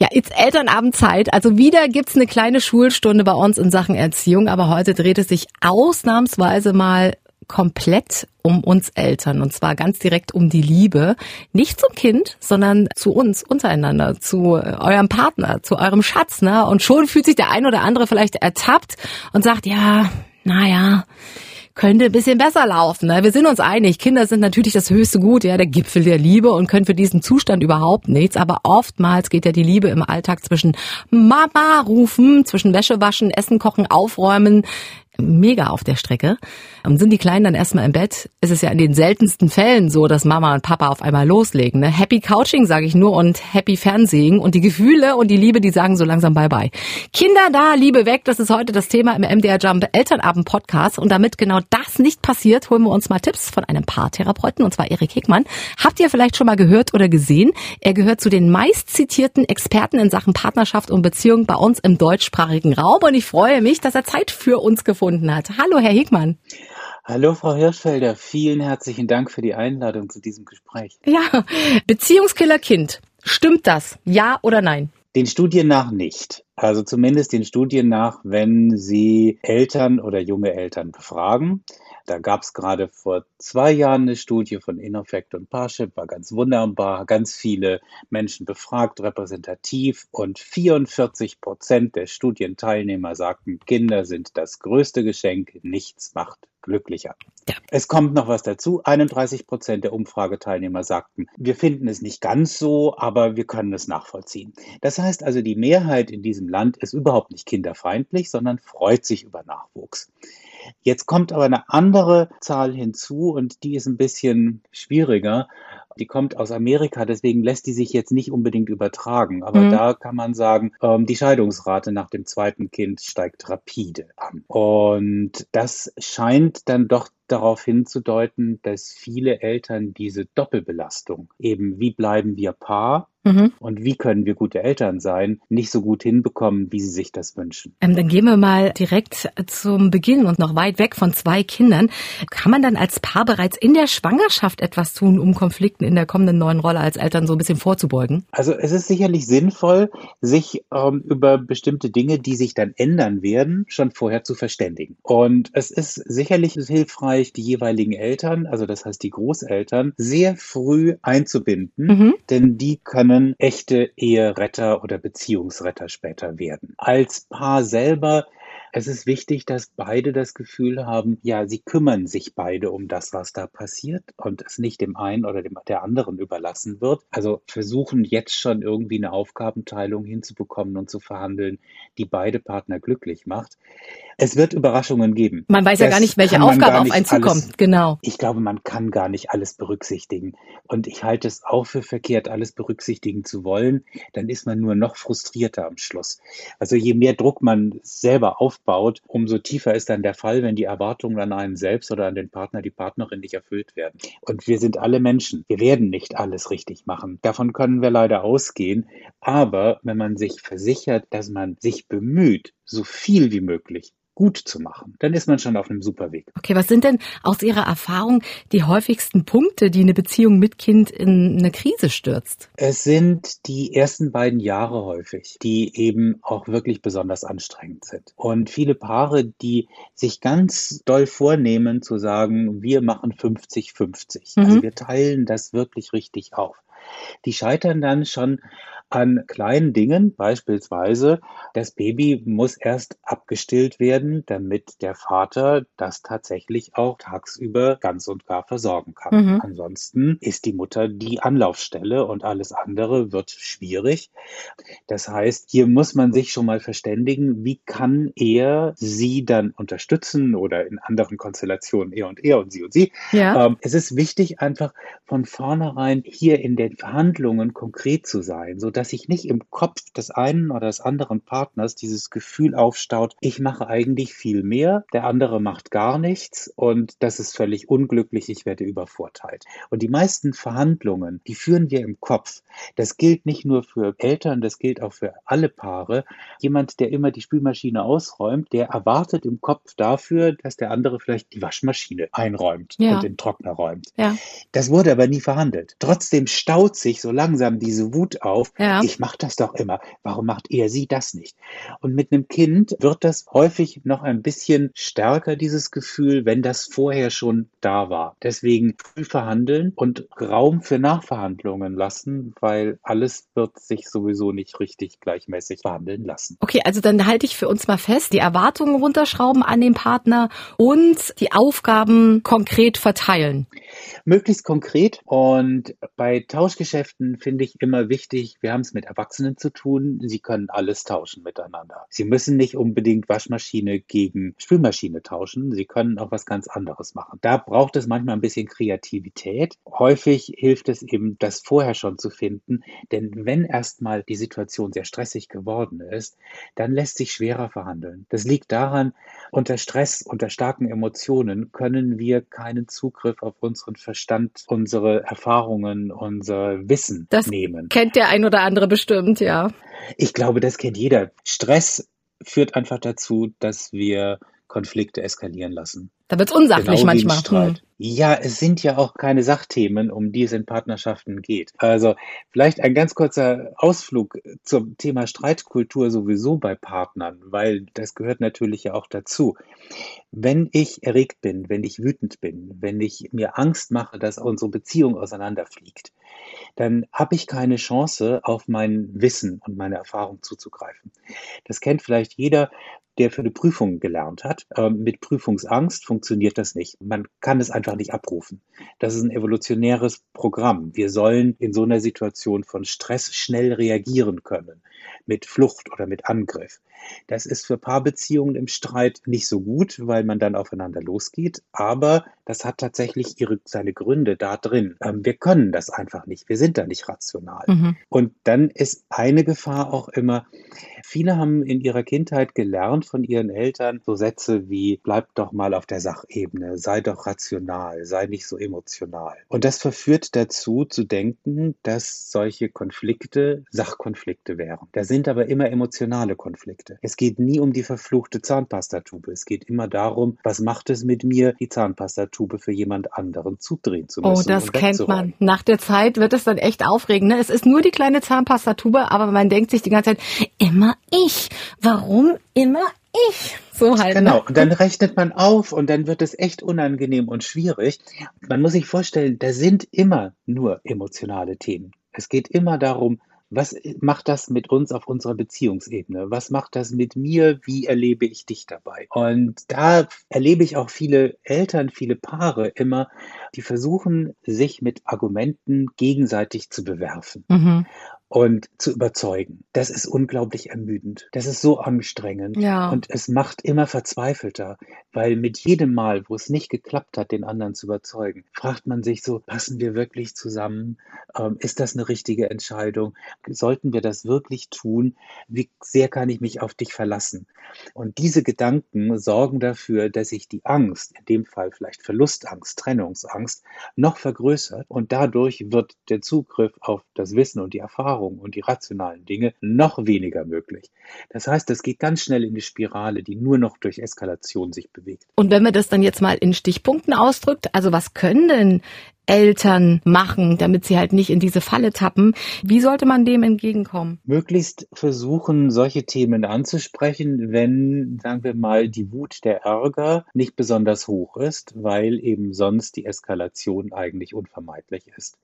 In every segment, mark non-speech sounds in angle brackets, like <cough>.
Ja, jetzt Elternabendzeit. Also wieder gibt's eine kleine Schulstunde bei uns in Sachen Erziehung, aber heute dreht es sich ausnahmsweise mal komplett um uns Eltern und zwar ganz direkt um die Liebe, nicht zum Kind, sondern zu uns untereinander, zu äh, eurem Partner, zu eurem Schatz, ne? Und schon fühlt sich der ein oder andere vielleicht ertappt und sagt, ja, naja, könnte ein bisschen besser laufen. Ne? Wir sind uns einig, Kinder sind natürlich das höchste Gut, ja, der Gipfel der Liebe und können für diesen Zustand überhaupt nichts. Aber oftmals geht ja die Liebe im Alltag zwischen Mama rufen, zwischen Wäsche waschen, Essen kochen, aufräumen, mega auf der Strecke. Und sind die Kleinen dann erstmal im Bett, ist es ja in den seltensten Fällen so, dass Mama und Papa auf einmal loslegen. Ne? Happy Couching, sage ich nur, und Happy Fernsehen. Und die Gefühle und die Liebe, die sagen so langsam Bye-bye. Kinder da, Liebe weg, das ist heute das Thema im MDR Jump Elternabend Podcast. Und damit genau das nicht passiert, holen wir uns mal Tipps von einem Paartherapeuten, und zwar Erik Hickmann. Habt ihr vielleicht schon mal gehört oder gesehen? Er gehört zu den meist zitierten Experten in Sachen Partnerschaft und Beziehung bei uns im deutschsprachigen Raum. Und ich freue mich, dass er Zeit für uns gefunden gefunden hat. Hallo, Herr Hegmann. Hallo, Frau Hirschfelder. Vielen herzlichen Dank für die Einladung zu diesem Gespräch. Ja, Beziehungskiller Kind. Stimmt das? Ja oder nein? Den Studien nach nicht. Also zumindest den Studien nach, wenn Sie Eltern oder junge Eltern befragen. Da gab es gerade vor zwei Jahren eine Studie von Innofect und Parship, war ganz wunderbar, ganz viele Menschen befragt, repräsentativ und 44 Prozent der Studienteilnehmer sagten, Kinder sind das größte Geschenk, nichts macht glücklicher. Ja. Es kommt noch was dazu. 31 Prozent der Umfrageteilnehmer sagten, wir finden es nicht ganz so, aber wir können es nachvollziehen. Das heißt also, die Mehrheit in diesem Land ist überhaupt nicht kinderfeindlich, sondern freut sich über Nachwuchs. Jetzt kommt aber eine andere Zahl hinzu und die ist ein bisschen schwieriger. Die kommt aus Amerika, deswegen lässt die sich jetzt nicht unbedingt übertragen. Aber mhm. da kann man sagen, ähm, die Scheidungsrate nach dem zweiten Kind steigt rapide an. Und das scheint dann doch darauf hinzudeuten, dass viele Eltern diese Doppelbelastung, eben wie bleiben wir Paar Mhm. Und wie können wir gute Eltern sein, nicht so gut hinbekommen, wie sie sich das wünschen. Ähm, dann gehen wir mal direkt zum Beginn und noch weit weg von zwei Kindern. Kann man dann als Paar bereits in der Schwangerschaft etwas tun, um Konflikten in der kommenden neuen Rolle als Eltern so ein bisschen vorzubeugen? Also es ist sicherlich sinnvoll, sich ähm, über bestimmte Dinge, die sich dann ändern werden, schon vorher zu verständigen. Und es ist sicherlich hilfreich, die jeweiligen Eltern, also das heißt die Großeltern, sehr früh einzubinden, mhm. denn die können können echte Eheretter oder Beziehungsretter später werden. Als Paar selber es ist wichtig, dass beide das Gefühl haben, ja, sie kümmern sich beide um das, was da passiert und es nicht dem einen oder dem der anderen überlassen wird. Also versuchen jetzt schon irgendwie eine Aufgabenteilung hinzubekommen und zu verhandeln, die beide Partner glücklich macht. Es wird Überraschungen geben. Man weiß das ja gar nicht, welche Aufgabe auf einen zukommt. Genau. Ich glaube, man kann gar nicht alles berücksichtigen. Und ich halte es auch für verkehrt, alles berücksichtigen zu wollen. Dann ist man nur noch frustrierter am Schluss. Also je mehr Druck man selber aufbaut, umso tiefer ist dann der Fall, wenn die Erwartungen an einen selbst oder an den Partner, die Partnerin nicht erfüllt werden. Und wir sind alle Menschen. Wir werden nicht alles richtig machen. Davon können wir leider ausgehen. Aber wenn man sich versichert, dass man sich bemüht, so viel wie möglich gut zu machen, dann ist man schon auf einem super Weg. Okay, was sind denn aus Ihrer Erfahrung die häufigsten Punkte, die eine Beziehung mit Kind in eine Krise stürzt? Es sind die ersten beiden Jahre häufig, die eben auch wirklich besonders anstrengend sind. Und viele Paare, die sich ganz doll vornehmen zu sagen, wir machen 50-50. Mhm. Also wir teilen das wirklich richtig auf. Die scheitern dann schon an kleinen Dingen, beispielsweise das Baby muss erst abgestillt werden, damit der Vater das tatsächlich auch tagsüber ganz und gar versorgen kann. Mhm. Ansonsten ist die Mutter die Anlaufstelle und alles andere wird schwierig. Das heißt, hier muss man sich schon mal verständigen, wie kann er sie dann unterstützen oder in anderen Konstellationen er und er und sie und sie. Ja. Ähm, es ist wichtig, einfach von vornherein hier in den Verhandlungen konkret zu sein, so dass sich nicht im Kopf des einen oder des anderen Partners dieses Gefühl aufstaut, ich mache eigentlich viel mehr, der andere macht gar nichts und das ist völlig unglücklich, ich werde übervorteilt. Und die meisten Verhandlungen, die führen wir im Kopf. Das gilt nicht nur für Eltern, das gilt auch für alle Paare. Jemand, der immer die Spülmaschine ausräumt, der erwartet im Kopf dafür, dass der andere vielleicht die Waschmaschine einräumt ja. und den Trockner räumt. Ja. Das wurde aber nie verhandelt. Trotzdem staut baut sich so langsam diese Wut auf. Ja. Ich mache das doch immer. Warum macht er sie das nicht? Und mit einem Kind wird das häufig noch ein bisschen stärker, dieses Gefühl, wenn das vorher schon da war. Deswegen früh verhandeln und Raum für Nachverhandlungen lassen, weil alles wird sich sowieso nicht richtig gleichmäßig verhandeln lassen. Okay, also dann halte ich für uns mal fest, die Erwartungen runterschrauben an den Partner und die Aufgaben konkret verteilen. Möglichst konkret und bei Tauschgeschäften finde ich immer wichtig, wir haben es mit Erwachsenen zu tun, sie können alles tauschen miteinander. Sie müssen nicht unbedingt Waschmaschine gegen Spülmaschine tauschen, sie können auch was ganz anderes machen. Da braucht es manchmal ein bisschen Kreativität. Häufig hilft es eben, das vorher schon zu finden, denn wenn erstmal die Situation sehr stressig geworden ist, dann lässt sich schwerer verhandeln. Das liegt daran, unter Stress, unter starken Emotionen können wir keinen Zugriff auf unseren Verstand, unsere Erfahrungen, unser Wissen Das nehmen. kennt der ein oder andere bestimmt, ja. Ich glaube, das kennt jeder. Stress führt einfach dazu, dass wir Konflikte eskalieren lassen. Da wird's unsachlich Genau manchmal. Hm. Ja, es sind ja auch keine Sachthemen, um die es in Partnerschaften geht. Also vielleicht ein ganz kurzer Ausflug zum Thema Streitkultur sowieso bei Partnern, weil das gehört natürlich ja auch dazu. Wenn ich erregt bin, wenn ich wütend bin, wenn ich mir Angst mache, dass unsere Beziehung auseinanderfliegt, dann habe ich keine Chance, auf mein Wissen und meine Erfahrung zuzugreifen. Das kennt vielleicht jeder, der für eine Prüfung gelernt hat. Ähm, mit Prüfungsangst funktioniert das nicht. Man kann es einfach nicht abrufen. Das ist ein evolutionäres Programm. Wir sollen in so einer Situation von Stress schnell reagieren können. Mit Flucht oder mit Angriff. Das ist für Paarbeziehungen im Streit nicht so gut, weil man dann aufeinander losgeht. Aber das hat tatsächlich ihre, seine Gründe da drin. Ähm, wir können das einfach nicht. Wir sind da nicht rational. Mhm. Und dann ist eine Gefahr auch immer, viele haben in ihrer Kindheit gelernt von ihren Eltern so Sätze wie, bleib doch mal auf der Sachebene, sei doch rational, sei nicht so emotional. Und das verführt dazu zu denken, dass solche Konflikte Sachkonflikte wären. Da sind aber immer emotionale Konflikte. Es geht nie um die verfluchte Zahnpastatube. Es geht immer darum, was macht es mit mir, die Zahnpastatube für jemand anderen zudrehen zu müssen. Oh, das kennt man. Nach der Zeit wird es dann echt aufregend. Ne? Es ist nur die kleine Zahnpastatube, aber man denkt sich die ganze Zeit, immer ich. Warum immer ich? So halt. Genau, Ne? und dann rechnet man auf und dann wird es echt unangenehm und schwierig. Man muss sich vorstellen, da sind immer nur emotionale Themen. Es geht immer darum, was macht das mit uns auf unserer Beziehungsebene? Was macht das mit mir? Wie erlebe ich dich dabei? Und da erlebe ich auch viele Eltern, viele Paare immer, die versuchen, sich mit Argumenten gegenseitig zu bewerfen Mhm. Und zu überzeugen. Das ist unglaublich ermüdend. Das ist so anstrengend. Ja. Und es macht immer verzweifelter, weil mit jedem Mal, wo es nicht geklappt hat, den anderen zu überzeugen, fragt man sich so, passen wir wirklich zusammen? Ähm, ist das eine richtige Entscheidung? Sollten wir das wirklich tun? Wie sehr kann ich mich auf dich verlassen? Und diese Gedanken sorgen dafür, dass sich die Angst, in dem Fall vielleicht Verlustangst, Trennungsangst, noch vergrößert und dadurch wird der Zugriff auf das Wissen und die Erfahrung und die rationalen Dinge noch weniger möglich. Das heißt, es geht ganz schnell in die Spirale, die nur noch durch Eskalation sich bewegt. Und wenn man das dann jetzt mal in Stichpunkten ausdrückt, also was können denn Eltern machen, damit sie halt nicht in diese Falle tappen? Wie sollte man dem entgegenkommen? Möglichst versuchen, solche Themen anzusprechen, wenn, sagen wir mal, die Wut, der Ärger nicht besonders hoch ist, weil eben sonst die Eskalation eigentlich unvermeidlich ist.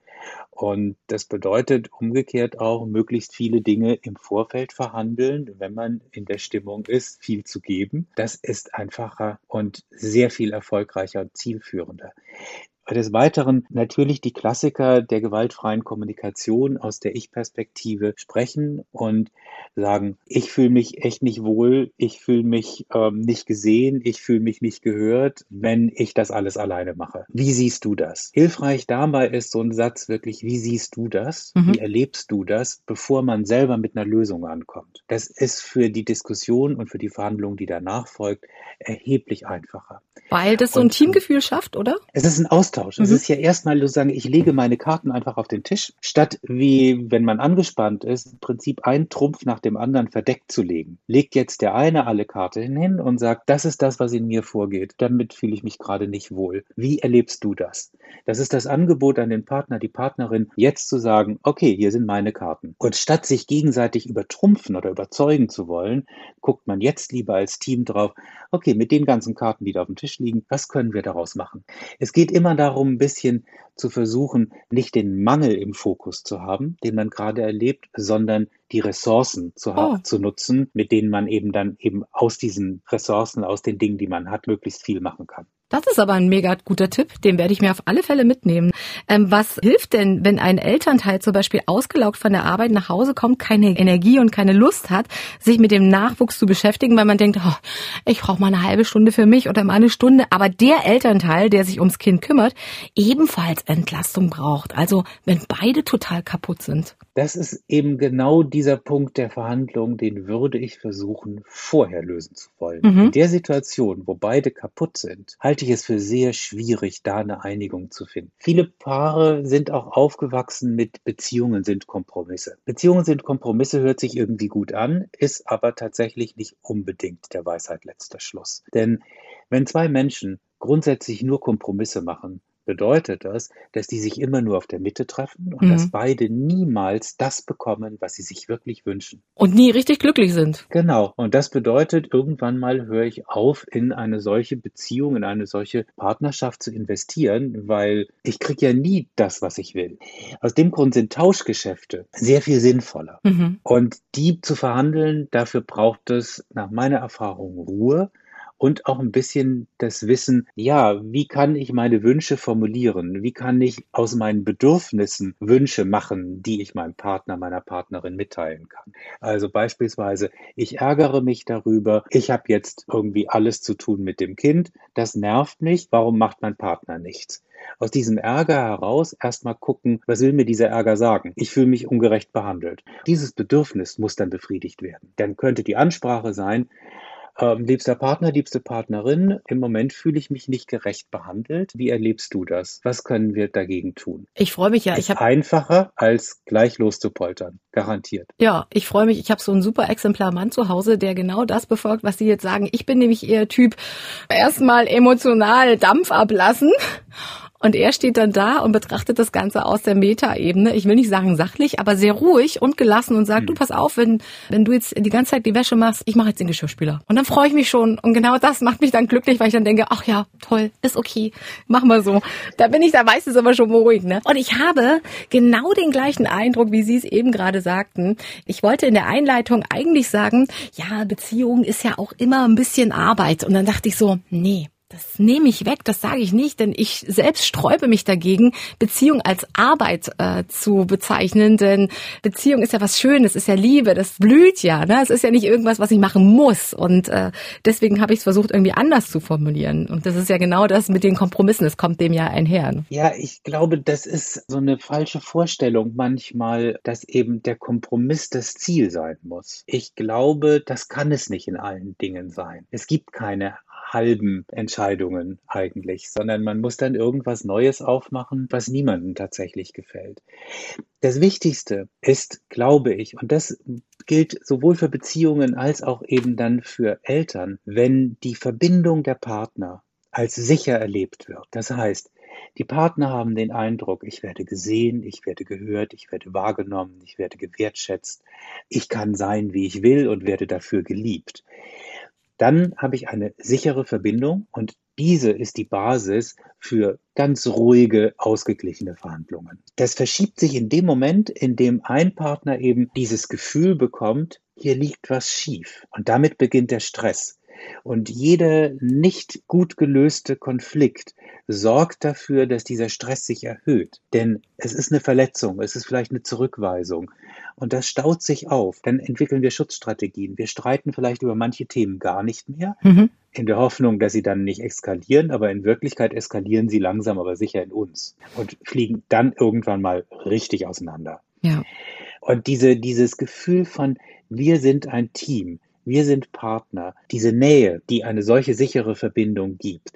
Und das bedeutet umgekehrt auch, möglichst viele Dinge im Vorfeld verhandeln, wenn man in der Stimmung ist, viel zu geben. Das ist einfacher und sehr viel erfolgreicher und zielführender. Des Weiteren natürlich die Klassiker der gewaltfreien Kommunikation aus der Ich-Perspektive sprechen und sagen, ich fühle mich echt nicht wohl, ich fühle mich ähm, nicht gesehen, ich fühle mich nicht gehört, wenn ich das alles alleine mache. Wie siehst du das? Hilfreich dabei ist so ein Satz wirklich, wie siehst du das? Mhm. Wie erlebst du das, bevor man selber mit einer Lösung ankommt? Das ist für die Diskussion und für die Verhandlung, die danach folgt, erheblich einfacher. Weil das so ein Und- Teamgefühl schafft, oder? Es ist ein Austausch. Es mhm. ist ja erstmal sozusagen, ich lege meine Karten einfach auf den Tisch, statt wie, wenn man angespannt ist, im Prinzip ein Trumpf nach dem anderen verdeckt zu legen. Legt jetzt der eine alle Karten hin und sagt, das ist das, was in mir vorgeht. Damit fühle ich mich gerade nicht wohl. Wie erlebst du das? Das ist das Angebot an den Partner, die Partnerin, jetzt zu sagen, okay, hier sind meine Karten. Und statt sich gegenseitig übertrumpfen oder überzeugen zu wollen, guckt man jetzt lieber als Team drauf, okay, mit den ganzen Karten, die da auf dem Tisch liegen, was können wir daraus machen? Es geht immer darum, ein bisschen zu versuchen, nicht den Mangel im Fokus zu haben, den man gerade erlebt, sondern die Ressourcen zu, oh. zu nutzen, mit denen man eben dann eben aus diesen Ressourcen, aus den Dingen, die man hat, möglichst viel machen kann. Das ist aber ein mega guter Tipp, den werde ich mir auf alle Fälle mitnehmen. Ähm, was hilft denn, wenn ein Elternteil zum Beispiel ausgelaugt von der Arbeit nach Hause kommt, keine Energie und keine Lust hat, sich mit dem Nachwuchs zu beschäftigen, weil man denkt, oh, ich brauche mal eine halbe Stunde für mich oder mal eine Stunde, aber der Elternteil, der sich ums Kind kümmert, ebenfalls Entlastung braucht. Also wenn beide total kaputt sind. Das ist eben genau dieser Punkt der Verhandlung, den würde ich versuchen, vorher lösen zu wollen. Mhm. In der Situation, wo beide kaputt sind, halte ich es für sehr schwierig, da eine Einigung zu finden. Viele Paare sind auch aufgewachsen mit Beziehungen sind Kompromisse. Beziehungen sind Kompromisse hört sich irgendwie gut an, ist aber tatsächlich nicht unbedingt der Weisheit letzter Schluss. Denn wenn zwei Menschen grundsätzlich nur Kompromisse machen, bedeutet das, dass die sich immer nur auf der Mitte treffen und mhm. dass beide niemals das bekommen, was sie sich wirklich wünschen. Und nie richtig glücklich sind. Genau. Und das bedeutet, irgendwann mal höre ich auf, in eine solche Beziehung, in eine solche Partnerschaft zu investieren, weil ich kriege ja nie das, was ich will. Aus dem Grund sind Tauschgeschäfte sehr viel sinnvoller. Mhm. Und die zu verhandeln, dafür braucht es nach meiner Erfahrung Ruhe und auch ein bisschen das Wissen, ja, wie kann ich meine Wünsche formulieren? Wie kann ich aus meinen Bedürfnissen Wünsche machen, die ich meinem Partner, meiner Partnerin mitteilen kann? Also beispielsweise, ich ärgere mich darüber, ich habe jetzt irgendwie alles zu tun mit dem Kind, das nervt mich, warum macht mein Partner nichts? aus diesem Ärger heraus erstmal gucken, was will mir dieser Ärger sagen? Ich fühle mich ungerecht behandelt. Dieses Bedürfnis muss dann befriedigt werden. Dann könnte die Ansprache sein, ähm, liebster Partner, liebste Partnerin, im Moment fühle ich mich nicht gerecht behandelt. Wie erlebst du das? Was können wir dagegen tun? Ich freue mich ja. Ist ich habe einfacher als gleich loszupoltern, garantiert. Ja, ich freue mich. Ich habe so ein super Exemplar Mann zu Hause, der genau das befolgt, was Sie jetzt sagen. Ich bin nämlich eher Typ erstmal emotional Dampf ablassen und er steht dann da und betrachtet das Ganze aus der Metaebene. Ich will nicht sagen sachlich, aber sehr ruhig und gelassen und sagt, mhm. du pass auf, wenn, wenn du jetzt die ganze Zeit die Wäsche machst, ich mache jetzt den Geschirrspüler. Und dann freue ich mich schon. Und genau das macht mich dann glücklich, weil ich dann denke, ach ja, toll, ist okay, machen wir so. Da bin ich da meistens aber schon beruhigt. Ne? Und ich habe genau den gleichen Eindruck, wie Sie es eben gerade sagten. Ich wollte in der Einleitung eigentlich sagen, ja, Beziehung ist ja auch immer ein bisschen Arbeit. Und dann dachte ich so, nee, das nehme ich weg, das sage ich nicht, denn ich selbst sträube mich dagegen, Beziehung als Arbeit äh, zu bezeichnen, denn Beziehung ist ja was Schönes, ist ja Liebe, das blüht ja, ne? Es ist ja nicht irgendwas, was ich machen muss und äh, deswegen habe ich es versucht, irgendwie anders zu formulieren und das ist ja genau das mit den Kompromissen, es kommt dem ja einher. Ne? Ja, ich glaube, das ist so eine falsche Vorstellung manchmal, dass eben der Kompromiss das Ziel sein muss. Ich glaube, das kann es nicht in allen Dingen sein. Es gibt keine halben Entscheidungen eigentlich, sondern man muss dann irgendwas Neues aufmachen, was niemandem tatsächlich gefällt. Das Wichtigste ist, glaube ich, und das gilt sowohl für Beziehungen als auch eben dann für Eltern, wenn die Verbindung der Partner als sicher erlebt wird. Das heißt, die Partner haben den Eindruck, ich werde gesehen, ich werde gehört, ich werde wahrgenommen, ich werde gewertschätzt, ich kann sein, wie ich will und werde dafür geliebt dann habe ich eine sichere Verbindung und diese ist die Basis für ganz ruhige, ausgeglichene Verhandlungen. Das verschiebt sich in dem Moment, in dem ein Partner eben dieses Gefühl bekommt, hier liegt was schief. Und damit beginnt der Stress. Und jeder nicht gut gelöste Konflikt sorgt dafür, dass dieser Stress sich erhöht. Denn es ist eine Verletzung, es ist vielleicht eine Zurückweisung. Und das staut sich auf. Dann entwickeln wir Schutzstrategien. Wir streiten vielleicht über manche Themen gar nicht mehr, mhm. in der Hoffnung, dass sie dann nicht eskalieren, aber in Wirklichkeit eskalieren sie langsam, aber sicher in uns und fliegen dann irgendwann mal richtig auseinander. Ja. Und diese, dieses Gefühl von, wir sind ein Team, wir sind Partner. Diese Nähe, die eine solche sichere Verbindung gibt,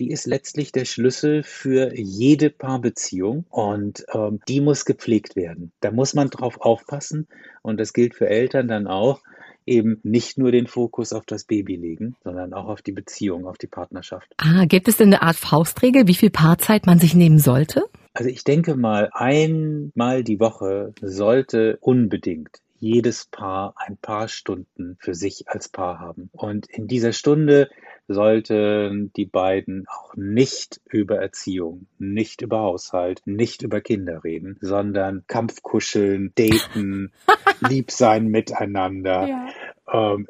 die ist letztlich der Schlüssel für jede Paarbeziehung und ähm, die muss gepflegt werden. Da muss man drauf aufpassen und das gilt für Eltern dann auch, eben nicht nur den Fokus auf das Baby legen, sondern auch auf die Beziehung, auf die Partnerschaft. Ah, gibt es denn eine Art Faustregel, wie viel Paarzeit man sich nehmen sollte? Also ich denke mal, einmal die Woche sollte unbedingt jedes Paar ein paar Stunden für sich als Paar haben. Und in dieser Stunde sollten die beiden auch nicht über Erziehung, nicht über Haushalt, nicht über Kinder reden, sondern Kampfkuscheln, daten, <laughs> lieb sein miteinander. Ja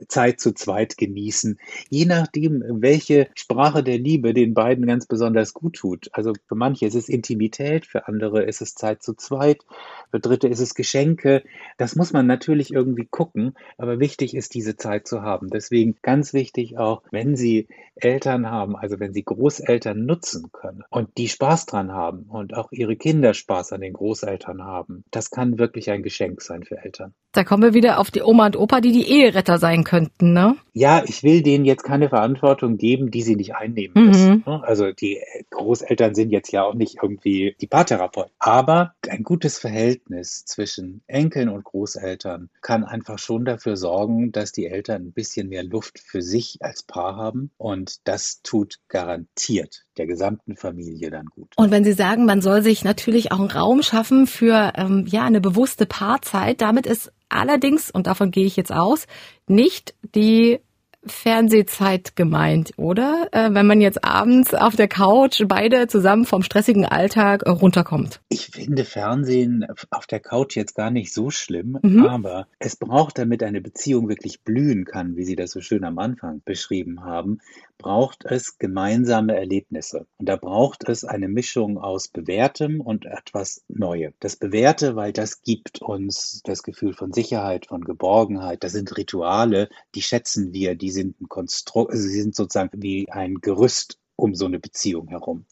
Zeit zu zweit genießen, je nachdem, welche Sprache der Liebe den beiden ganz besonders gut tut. Also für manche ist es Intimität, für andere ist es Zeit zu zweit, für Dritte ist es Geschenke. Das muss man natürlich irgendwie gucken, aber wichtig ist, diese Zeit zu haben. Deswegen ganz wichtig auch, wenn Sie Eltern haben, also wenn Sie Großeltern nutzen können und die Spaß dran haben und auch Ihre Kinder Spaß an den Großeltern haben, das kann wirklich ein Geschenk sein für Eltern. Da kommen wir wieder auf die Oma und Opa, die die Eheretter sein könnten, ne? Ja, ich will denen jetzt keine Verantwortung geben, die sie nicht einnehmen mhm. müssen. Ne? Also die Großeltern sind jetzt ja auch nicht irgendwie die Paartherapeuten. Aber ein gutes Verhältnis zwischen Enkeln und Großeltern kann einfach schon dafür sorgen, dass die Eltern ein bisschen mehr Luft für sich als Paar haben. Und das tut garantiert der gesamten Familie dann gut. Und wenn Sie sagen, man soll sich natürlich auch einen Raum schaffen für ähm, ja eine bewusste Paarzeit, damit ist allerdings, und davon gehe ich jetzt aus, nicht die Fernsehzeit gemeint, oder? Äh, wenn man jetzt abends auf der Couch beide zusammen vom stressigen Alltag runterkommt. Ich finde Fernsehen auf der Couch jetzt gar nicht so schlimm, mhm. aber es braucht, damit eine Beziehung wirklich blühen kann, wie Sie das so schön am Anfang beschrieben haben, braucht es gemeinsame Erlebnisse. Und da braucht es eine Mischung aus Bewährtem und etwas Neuem. Das Bewährte, weil das gibt uns das Gefühl von Sicherheit, von Geborgenheit. Das sind Rituale, die schätzen wir, die sind ein Konstrukt, also sie sind sozusagen wie ein Gerüst um so eine Beziehung herum.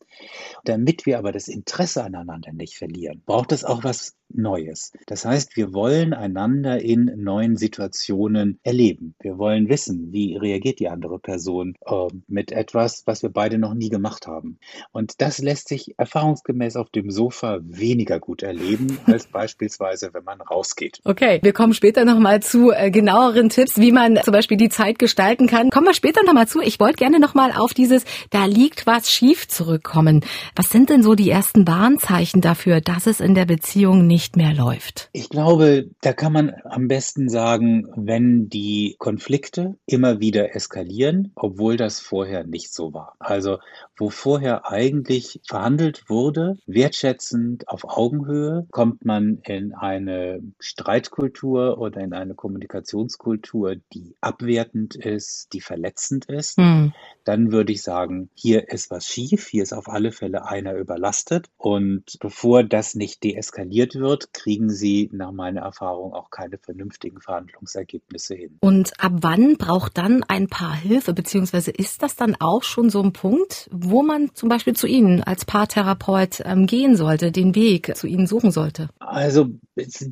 Damit wir aber das Interesse aneinander nicht verlieren, braucht es auch was Neues. Das heißt, wir wollen einander in neuen Situationen erleben. Wir wollen wissen, wie reagiert die andere Person äh, mit etwas, was wir beide noch nie gemacht haben. Und das lässt sich erfahrungsgemäß auf dem Sofa weniger gut erleben <laughs> als beispielsweise, wenn man rausgeht. Okay, wir kommen später nochmal zu äh, genaueren Tipps, wie man zum Beispiel die Zeit gestalten kann. Kommen wir später nochmal zu. Ich wollte gerne nochmal auf dieses, da liegt was schief zurückkommen. Was sind denn so die ersten Warnzeichen dafür, dass es in der Beziehung nicht nicht mehr läuft? Ich glaube, da kann man am besten sagen, wenn die Konflikte immer wieder eskalieren, obwohl das vorher nicht so war. Also wo vorher eigentlich verhandelt wurde, wertschätzend auf Augenhöhe, kommt man in eine Streitkultur oder in eine Kommunikationskultur, die abwertend ist, die verletzend ist. Hm. Dann würde ich sagen, hier ist was schief, hier ist auf alle Fälle einer überlastet. Und bevor das nicht deeskaliert wird, wird, kriegen sie nach meiner Erfahrung auch keine vernünftigen Verhandlungsergebnisse hin. Und ab wann braucht dann ein Paar Hilfe, beziehungsweise ist das dann auch schon so ein Punkt, wo man zum Beispiel zu Ihnen als Paartherapeut ähm, gehen sollte, den Weg zu Ihnen suchen sollte? Also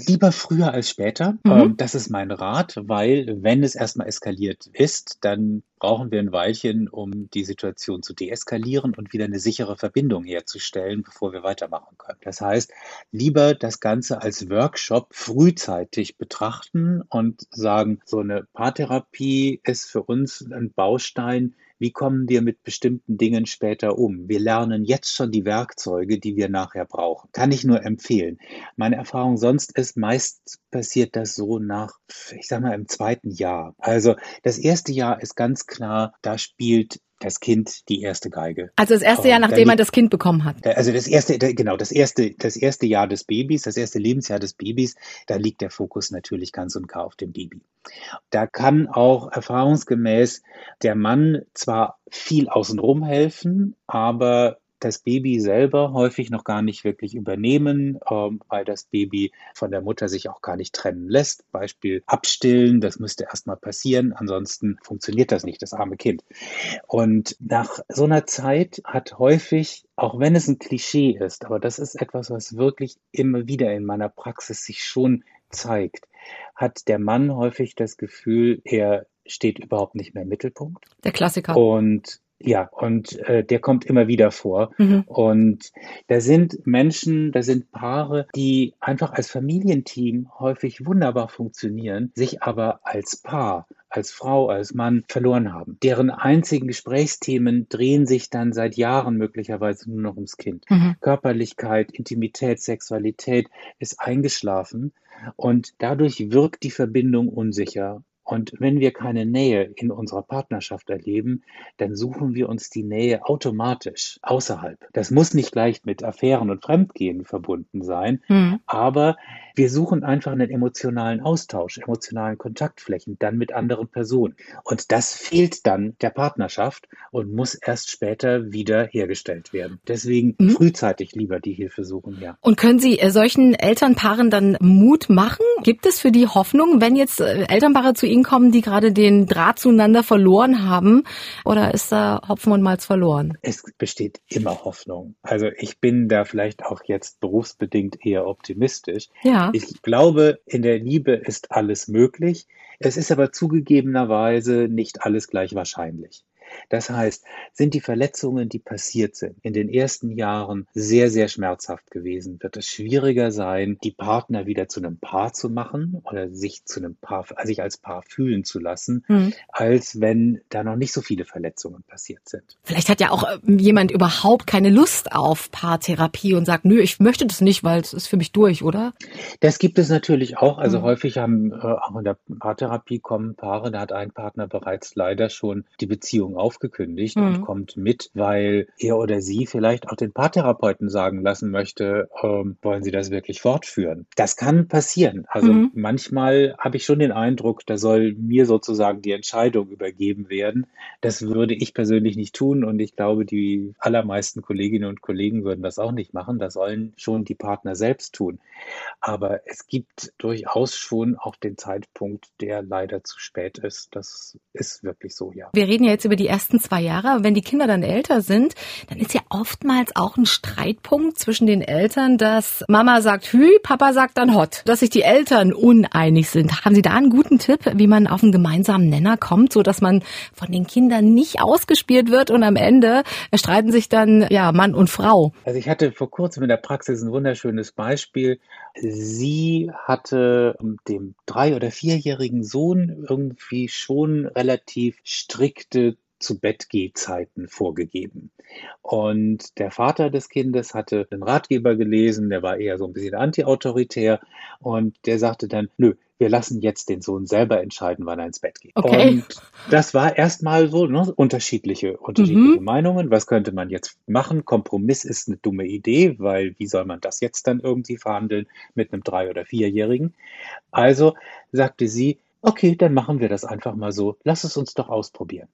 lieber früher als später. Mhm. Ähm, das ist mein Rat, weil wenn es erstmal eskaliert ist, dann brauchen wir ein Weilchen, um die Situation zu deeskalieren und wieder eine sichere Verbindung herzustellen, bevor wir weitermachen können. Das heißt, lieber das Ganze als Workshop frühzeitig betrachten und sagen, so eine Paartherapie ist für uns ein Baustein, wie kommen wir mit bestimmten Dingen später um? Wir lernen jetzt schon die Werkzeuge, die wir nachher brauchen. Kann ich nur empfehlen. Meine Erfahrung sonst ist, meist passiert das so nach, ich sag mal, im zweiten Jahr. Also das erste Jahr ist ganz klar, da spielt das Kind die erste Geige. Also das erste Jahr, nachdem man das Kind bekommen hat. Also das erste, genau, das erste, das erste Jahr des Babys, das erste Lebensjahr des Babys, da liegt der Fokus natürlich ganz und gar auf dem Baby. Da kann auch erfahrungsgemäß der Mann zwar viel außenrum helfen, aber das Baby selber häufig noch gar nicht wirklich übernehmen, ähm, weil das Baby von der Mutter sich auch gar nicht trennen lässt. Beispiel abstillen, das müsste erstmal passieren, ansonsten funktioniert das nicht, das arme Kind. Und nach so einer Zeit hat häufig, auch wenn es ein Klischee ist, aber das ist etwas, was wirklich immer wieder in meiner Praxis sich schon zeigt, hat der Mann häufig das Gefühl, er steht überhaupt nicht mehr im Mittelpunkt. Der Klassiker. Und Ja, und äh, der kommt immer wieder vor. Mhm. Und da sind Menschen, da sind Paare, die einfach als Familienteam häufig wunderbar funktionieren, sich aber als Paar als Frau, als Mann verloren haben. Deren einzigen Gesprächsthemen drehen sich dann seit Jahren möglicherweise nur noch ums Kind. Mhm. Körperlichkeit, Intimität, Sexualität ist eingeschlafen und dadurch wirkt die Verbindung unsicher und wenn wir keine Nähe in unserer Partnerschaft erleben, dann suchen wir uns die Nähe automatisch außerhalb. Das muss nicht gleich mit Affären und Fremdgehen verbunden sein, mhm. aber wir suchen einfach einen emotionalen Austausch, emotionalen Kontaktflächen, dann mit anderen Personen. Und das fehlt dann der Partnerschaft und muss erst später wieder hergestellt werden. Deswegen mhm. frühzeitig lieber die Hilfe suchen, ja. Und können Sie äh, solchen Elternpaaren dann Mut machen? Gibt es für die Hoffnung, wenn jetzt äh, Elternpaare zu Ihnen Ihnen kommen, die gerade den Draht zueinander verloren haben? Oder ist da Hopfen und Malz verloren? Es besteht immer Hoffnung. Also ich bin da vielleicht auch jetzt berufsbedingt eher optimistisch. Ja. Ich glaube, in der Liebe ist alles möglich. Es ist aber zugegebenerweise nicht alles gleich wahrscheinlich. Das heißt, sind die Verletzungen, die passiert sind, in den ersten Jahren sehr, sehr schmerzhaft gewesen, wird es schwieriger sein, die Partner wieder zu einem Paar zu machen oder sich zu einem Paar, sich als Paar fühlen zu lassen, mhm. als wenn da noch nicht so viele Verletzungen passiert sind. Vielleicht hat ja auch äh, jemand überhaupt keine Lust auf Paartherapie und sagt, nö, ich möchte das nicht, weil es ist für mich durch, oder? Das gibt es natürlich auch. Also mhm. häufig haben äh, auch in der Paartherapie kommen Paare, da hat ein Partner bereits leider schon die Beziehung aufgekündigt mhm. und kommt mit, weil er oder sie vielleicht auch den Paartherapeuten sagen lassen möchte, ähm, wollen sie das wirklich fortführen. Das kann passieren. Also mhm. manchmal habe ich schon den Eindruck, da soll mir sozusagen die Entscheidung übergeben werden. Das würde ich persönlich nicht tun und ich glaube, die allermeisten Kolleginnen und Kollegen würden das auch nicht machen. Das sollen schon die Partner selbst tun. Aber es gibt durchaus schon auch den Zeitpunkt, der leider zu spät ist. Das ist wirklich so, ja. Wir reden ja jetzt über die die ersten zwei Jahre. Aber wenn die Kinder dann älter sind, dann ist ja oftmals auch ein Streitpunkt zwischen den Eltern, dass Mama sagt Hü, Papa sagt dann Hot, dass sich die Eltern uneinig sind. Haben Sie da einen guten Tipp, wie man auf einen gemeinsamen Nenner kommt, so dass man von den Kindern nicht ausgespielt wird und am Ende streiten sich dann ja Mann und Frau? Also ich hatte vor kurzem in der Praxis ein wunderschönes Beispiel. Sie hatte dem drei- oder vierjährigen Sohn irgendwie schon relativ strikte zu Bettgehzeiten vorgegeben. Und der Vater des Kindes hatte einen Ratgeber gelesen, der war eher so ein bisschen antiautoritär und der sagte dann, nö, wir lassen jetzt den Sohn selber entscheiden, wann er ins Bett geht. Okay. Und das war erstmal so ne, unterschiedliche, unterschiedliche mhm. Meinungen. Was könnte man jetzt machen? Kompromiss ist eine dumme Idee, weil wie soll man das jetzt dann irgendwie verhandeln mit einem drei- oder vierjährigen? Also sagte sie, Okay, dann machen wir das einfach mal so. Lass es uns doch ausprobieren.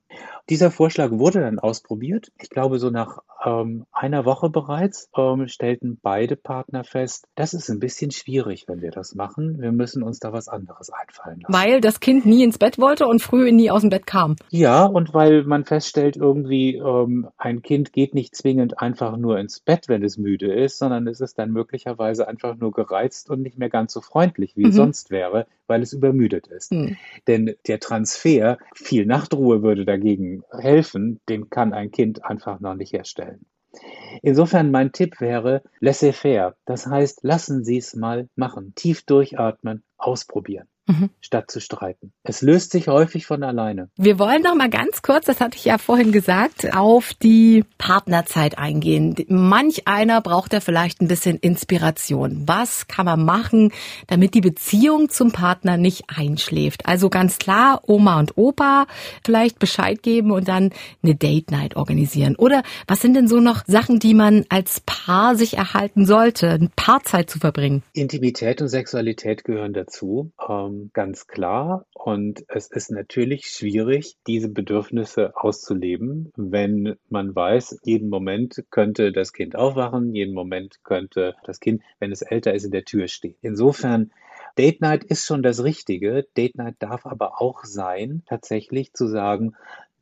Dieser Vorschlag wurde dann ausprobiert. Ich glaube, so nach ähm, einer Woche bereits ähm, stellten beide Partner fest, das ist ein bisschen schwierig, wenn wir das machen. Wir müssen uns da was anderes einfallen lassen. Weil das Kind nie ins Bett wollte und früh nie aus dem Bett kam. Ja, und weil man feststellt, irgendwie ähm, ein Kind geht nicht zwingend einfach nur ins Bett, wenn es müde ist, sondern es ist dann möglicherweise einfach nur gereizt und nicht mehr ganz so freundlich, wie mhm. es sonst wäre, weil es übermüdet ist. Mhm. Hm. Denn der Transfer, viel Nachtruhe würde dagegen helfen, den kann ein Kind einfach noch nicht herstellen. Insofern mein Tipp wäre laissez-faire. Das heißt, lassen Sie es mal machen. Tief durchatmen, ausprobieren mhm. statt zu streiten. Es löst sich häufig von alleine. Wir wollen noch mal ganz kurz, das hatte ich ja vorhin gesagt, auf die Partnerzeit eingehen. Manch einer braucht ja vielleicht ein bisschen Inspiration. Was kann man machen, damit die Beziehung zum Partner nicht einschläft? Also ganz klar, Oma und Opa vielleicht Bescheid geben und dann eine Date Night organisieren. Oder was sind denn so noch Sachen, die man als Paar sich erhalten sollte, eine Paarzeit zu verbringen? Intimität und Sexualität gehören dazu. Ähm, ganz klar. Und es ist natürlich schwierig, diese Bedürfnisse auszuleben, wenn man weiß, jeden Moment könnte das Kind aufwachen, jeden Moment könnte das Kind, wenn es älter ist, in der Tür stehen. Insofern Date Night ist schon das Richtige. Date Night darf aber auch sein, tatsächlich zu sagen,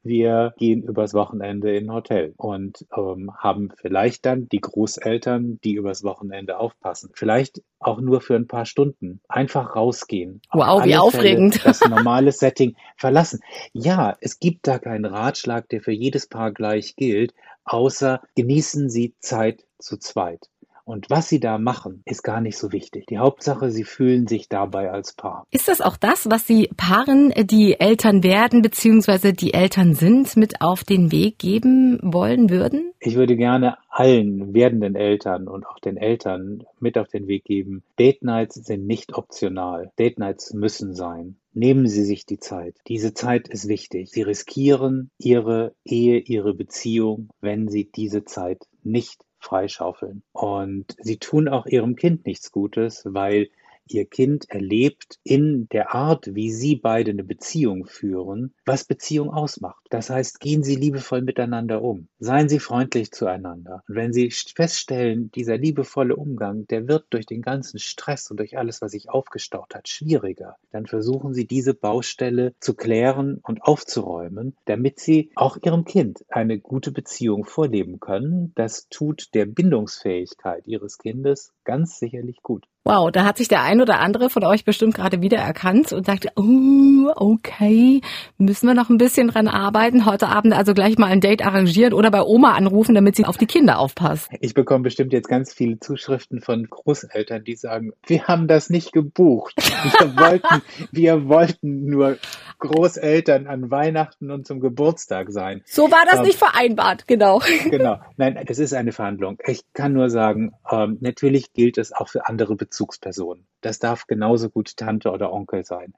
wir gehen übers Wochenende in ein Hotel und ähm, haben vielleicht dann die Großeltern, die übers Wochenende aufpassen. Vielleicht auch nur für ein paar Stunden. Einfach rausgehen. Wow, wie aufregend. Fälle das normale Setting verlassen. Ja, es gibt da keinen Ratschlag, der für jedes Paar gleich gilt, außer genießen Sie Zeit zu zweit. Und was sie da machen, ist gar nicht so wichtig. Die Hauptsache, sie fühlen sich dabei als Paar. Ist das auch das, was Sie Paaren, die Eltern werden bzw. die Eltern sind, mit auf den Weg geben wollen würden? Ich würde gerne allen werdenden Eltern und auch den Eltern mit auf den Weg geben. Date Nights sind nicht optional. Date Nights müssen sein. Nehmen Sie sich die Zeit. Diese Zeit ist wichtig. Sie riskieren Ihre Ehe, Ihre Beziehung, wenn Sie diese Zeit nicht freischaufeln. Und sie tun auch ihrem Kind nichts Gutes, weil ihr Kind erlebt in der Art, wie sie beide eine Beziehung führen, was Beziehung ausmacht. Das heißt, gehen Sie liebevoll miteinander um. Seien Sie freundlich zueinander. Und wenn Sie feststellen, dieser liebevolle Umgang, der wird durch den ganzen Stress und durch alles, was sich aufgestaut hat, schwieriger, dann versuchen Sie diese Baustelle zu klären und aufzuräumen, damit Sie auch Ihrem Kind eine gute Beziehung vorleben können. Das tut der Bindungsfähigkeit Ihres Kindes ganz sicherlich gut. Wow, da hat sich der ein oder andere von euch bestimmt gerade wieder erkannt und sagt, oh, okay, müssen wir noch ein bisschen dran arbeiten. Heute Abend also gleich mal ein Date arrangieren oder bei Oma anrufen, damit sie auf die Kinder aufpasst. Ich bekomme bestimmt jetzt ganz viele Zuschriften von Großeltern, die sagen, wir haben das nicht gebucht. Wir <laughs> wollten, wir wollten nur Großeltern an Weihnachten und zum Geburtstag sein. So war das ähm, nicht vereinbart, genau. Genau. <laughs> Nein, es ist eine Verhandlung. Ich kann nur sagen, ähm, natürlich gilt es auch für andere Bezugspersonen. Das darf genauso gut Tante oder Onkel sein.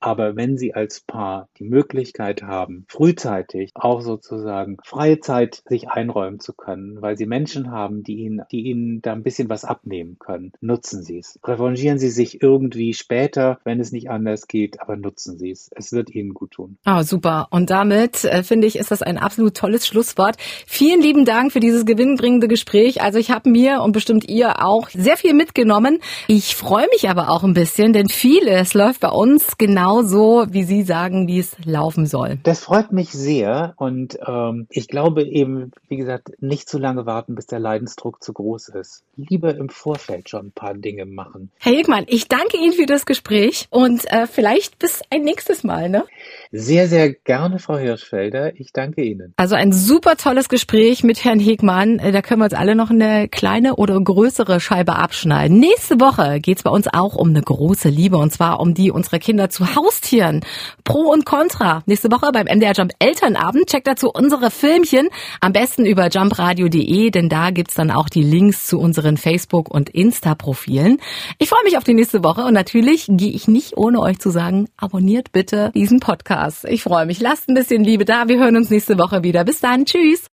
Aber wenn Sie als Paar die Möglichkeit haben, frühzeitig auch sozusagen freie Zeit sich einräumen zu können, weil Sie Menschen haben, die Ihnen, die Ihnen da ein bisschen was abnehmen können, nutzen Sie es. Revanchieren Sie sich irgendwie später, wenn es nicht anders geht, aber nutzen Sie es. Es wird Ihnen gut tun. Ah, super. Und damit äh, finde ich, ist das ein absolut tolles Schlusswort. Vielen lieben Dank für dieses gewinnbringende Gespräch. Also ich habe mir und bestimmt ihr auch sehr viel mitgenommen. Ich freue mich aber auch ein bisschen, denn vieles läuft bei uns genau genau so, wie Sie sagen, wie es laufen soll. Das freut mich sehr und ähm, ich glaube eben, wie gesagt, nicht zu lange warten, bis der Leidensdruck zu groß ist. Lieber im Vorfeld schon ein paar Dinge machen. Herr Hegmann, ich danke Ihnen für das Gespräch und äh, vielleicht bis ein nächstes Mal. Ne? Sehr, sehr gerne, Frau Hirschfelder. Ich danke Ihnen. Also ein super tolles Gespräch mit Herrn Hegmann. Äh, da können wir uns alle noch eine kleine oder größere Scheibe abschneiden. Nächste Woche geht's bei uns auch um eine große Liebe und zwar um die unserer Kinder zu Haustieren. Pro und Contra. Nächste Woche beim MDR Jump Elternabend. Checkt dazu unsere Filmchen. Am besten über jumpradio.de, denn da gibt's dann auch die Links zu unseren Facebook- und Insta-Profilen. Ich freue mich auf die nächste Woche und natürlich gehe ich nicht ohne euch zu sagen, abonniert bitte diesen Podcast. Ich freue mich. Lasst ein bisschen Liebe da. Wir hören uns nächste Woche wieder. Bis dann. Tschüss.